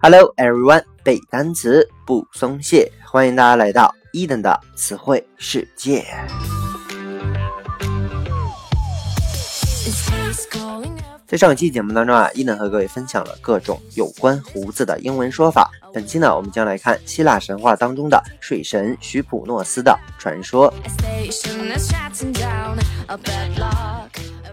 Hello everyone，背单词不松懈，欢迎大家来到伊登的词汇世界。在上期节目当中啊，伊能和各位分享了各种有关胡子的英文说法。本期呢，我们将来看希腊神话当中的水神徐普诺斯的传说。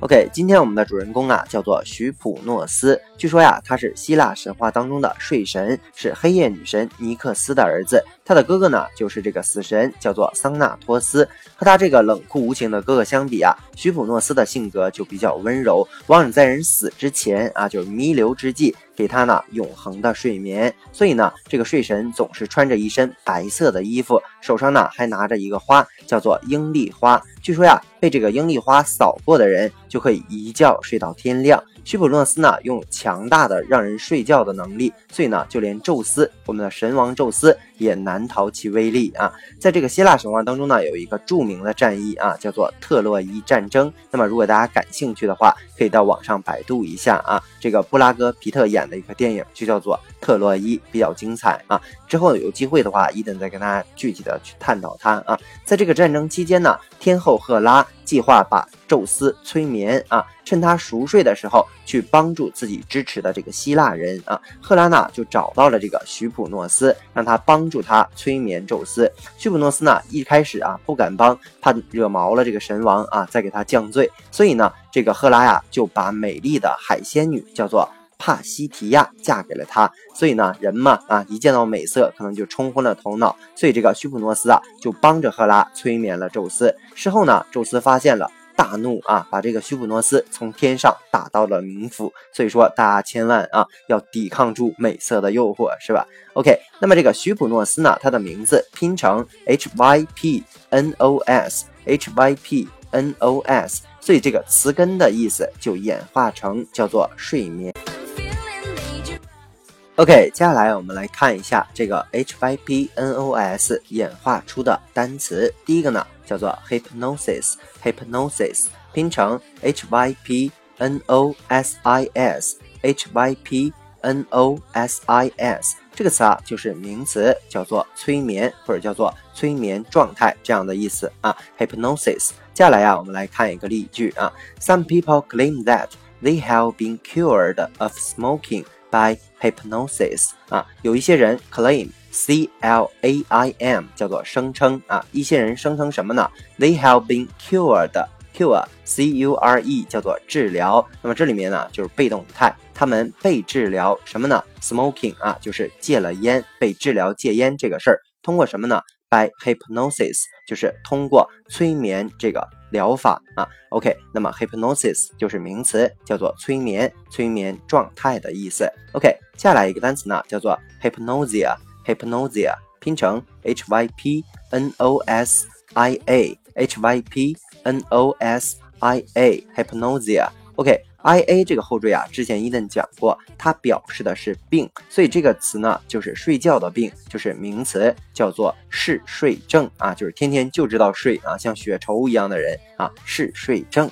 OK，今天我们的主人公啊，叫做徐普诺斯。据说呀，他是希腊神话当中的睡神，是黑夜女神尼克斯的儿子。他的哥哥呢，就是这个死神，叫做桑纳托斯。和他这个冷酷无情的哥哥相比啊，徐普诺斯的性格就比较温柔，往往在人死之前啊，就是弥留之际。给他呢永恒的睡眠，所以呢，这个睡神总是穿着一身白色的衣服，手上呢还拿着一个花，叫做鹰丽花。据说呀，被这个鹰丽花扫过的人就可以一觉睡到天亮。屈普诺斯呢，拥有强大的让人睡觉的能力，所以呢，就连宙斯，我们的神王宙斯也难逃其威力啊！在这个希腊神话当中呢，有一个著名的战役啊，叫做特洛伊战争。那么，如果大家感兴趣的话，可以到网上百度一下啊。这个布拉格皮特演的一个电影就叫做《特洛伊》，比较精彩啊。之后有机会的话，伊登再跟大家具体的去探讨它啊。在这个战争期间呢，天后赫拉计划把宙斯催眠啊，趁他熟睡的时候去帮助自己支持的这个希腊人啊。赫拉呢就找到了这个徐普诺斯，让他帮助他催眠宙斯。徐普诺斯呢一开始啊不敢帮，怕惹毛了这个神王啊，再给他降罪。所以呢，这个赫拉呀就把美丽的海仙女叫做帕西提亚嫁给了他。所以呢，人嘛啊一见到美色可能就冲昏了头脑。所以这个徐普诺斯啊就帮着赫拉催眠了宙斯。事后呢，宙斯发现了。大怒啊，把这个徐普诺斯从天上打到了冥府。所以说，大家千万啊要抵抗住美色的诱惑，是吧？OK，那么这个徐普诺斯呢，它的名字拼成 H Y P N O S，H Y P N O S，所以这个词根的意思就演化成叫做睡眠。OK，接下来我们来看一下这个 H Y P N O S 演化出的单词，第一个呢。叫做 hypnosis，hypnosis 拼成 h y p n o s i s，h y p n o s i s 这个词啊，就是名词，叫做催眠或者叫做催眠状态这样的意思啊。hypnosis。接下来呀，我们来看一个例句啊。Some people claim that they have been cured of smoking By hypnosis。啊，有一些人 claim。C L A I M 叫做声称啊，一些人声称什么呢？They have been cured，cure C U R E 叫做治疗。那么这里面呢就是被动语态，他们被治疗什么呢？Smoking 啊，就是戒了烟，被治疗戒烟这个事儿，通过什么呢 ？By hypnosis，就是通过催眠这个疗法啊。OK，那么 hypnosis 就是名词，叫做催眠、催眠状态的意思。OK，接下来一个单词呢叫做 hypnosia。hypnosia 拼成 h y p n o s i a h y p n o s i a hypnosia OK I A 这个后缀啊，之前伊顿讲过，它表示的是病，所以这个词呢就是睡觉的病，就是名词，叫做嗜睡症啊，就是天天就知道睡啊，像血稠一样的人啊，嗜睡症。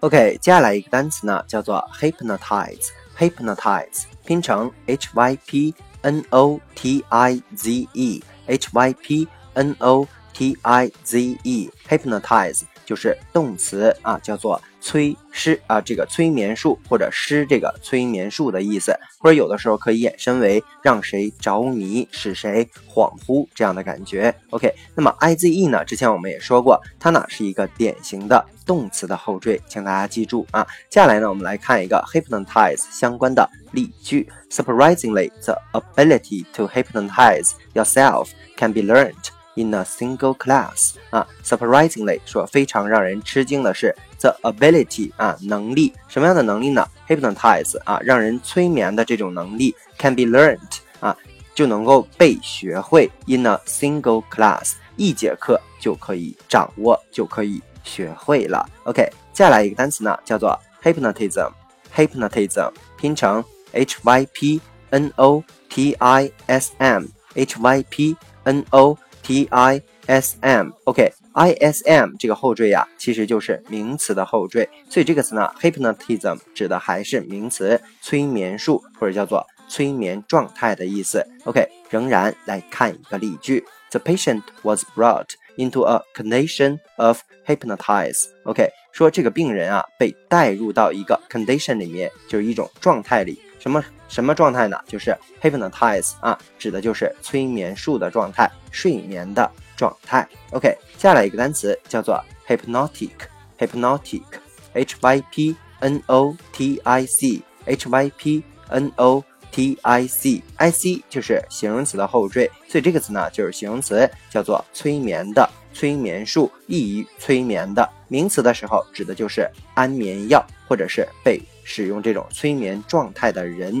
OK，接下来一个单词呢叫做 hypnotize，hypnotize。拼成 h y p n o t i z e h y p n o t i z e hypnotize 就是动词啊，叫做催施啊，这个催眠术或者施这个催眠术的意思，或者有的时候可以衍生为让谁着迷，使谁恍惚这样的感觉。OK，那么 i z e 呢？之前我们也说过，它呢是一个典型的动词的后缀，请大家记住啊。接下来呢，我们来看一个 hypnotize 相关的例句：Surprisingly, the ability to hypnotize yourself can be learned. In a single class 啊，surprisingly 说非常让人吃惊的是，the ability 啊能力什么样的能力呢？hypnotize 啊让人催眠的这种能力 can be learned 啊就能够被学会。In a single class 一节课就可以掌握就可以学会了。OK，接下来一个单词呢叫做 hypnotism，hypnotism 拼成 h y p n o t i s m，h y p n o。T I S M，OK，ism 这个后缀呀，其实就是名词的后缀，所以这个词呢，hypnotism 指的还是名词，催眠术或者叫做催眠状态的意思。OK，仍然来看一个例句：The patient was brought into a condition of hypnotize。OK，说这个病人啊被带入到一个 condition 里面，就是一种状态里。什么什么状态呢？就是 hypnotize 啊，指的就是催眠术的状态，睡眠的。状态，OK，接下来一个单词叫做 hypnotic，hypnotic，H Y P N O T I C，H Y P N O T I C，I C 就是形容词的后缀，所以这个词呢就是形容词，叫做催眠的，催眠术，易于催眠的。名词的时候指的就是安眠药，或者是被使用这种催眠状态的人。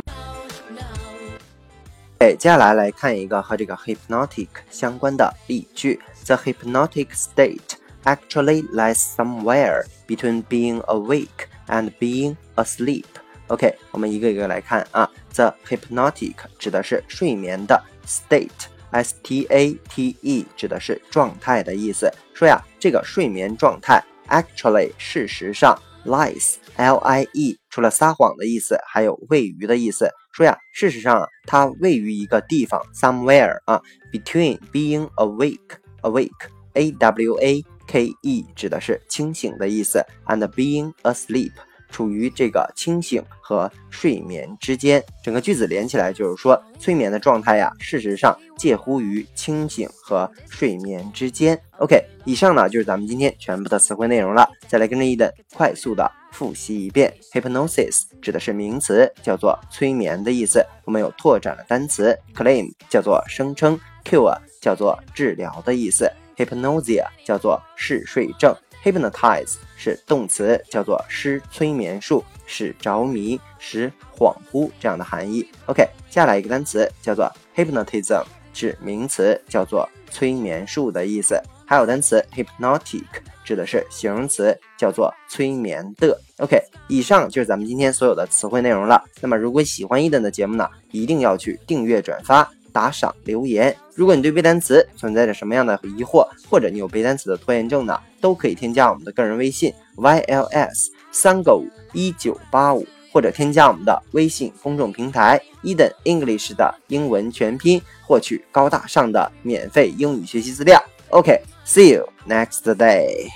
哎，接下来来看一个和这个 hypnotic 相关的例句：The hypnotic state actually lies somewhere between being awake and being asleep. OK，我们一个一个来看啊。The hypnotic 指的是睡眠的 state，S T A T E 指的是状态的意思。说呀，这个睡眠状态 actually 事实上 Lies L I E 除了撒谎的意思，还有位于的意思。说呀，事实上啊，它位于一个地方，somewhere 啊，between being awake，awake，a w a k e 指的是清醒的意思，and being asleep 处于这个清醒和睡眠之间。整个句子连起来就是说，催眠的状态呀，事实上介乎于清醒和睡眠之间。OK，以上呢就是咱们今天全部的词汇内容了。再来跟着一等快速的。复习一遍，hypnosis 指的是名词，叫做催眠的意思。我们有拓展的单词，claim 叫做声称，cure 叫做治疗的意思，hypnosia 叫做嗜睡症，hypnotize 是动词，叫做施催眠术，使着迷，使恍惚这样的含义。OK，接下来一个单词叫做 hypnotism，是名词，叫做催眠术的意思。还有单词 hypnotic。指的是形容词，叫做催眠的。OK，以上就是咱们今天所有的词汇内容了。那么，如果喜欢伊登的节目呢，一定要去订阅、转发、打赏、留言。如果你对背单词存在着什么样的疑惑，或者你有背单词的拖延症呢，都可以添加我们的个人微信 yls 三个五一九八五，或者添加我们的微信公众平台 E 等 English 的英文全拼，获取高大上的免费英语学习资料。OK。See you next day.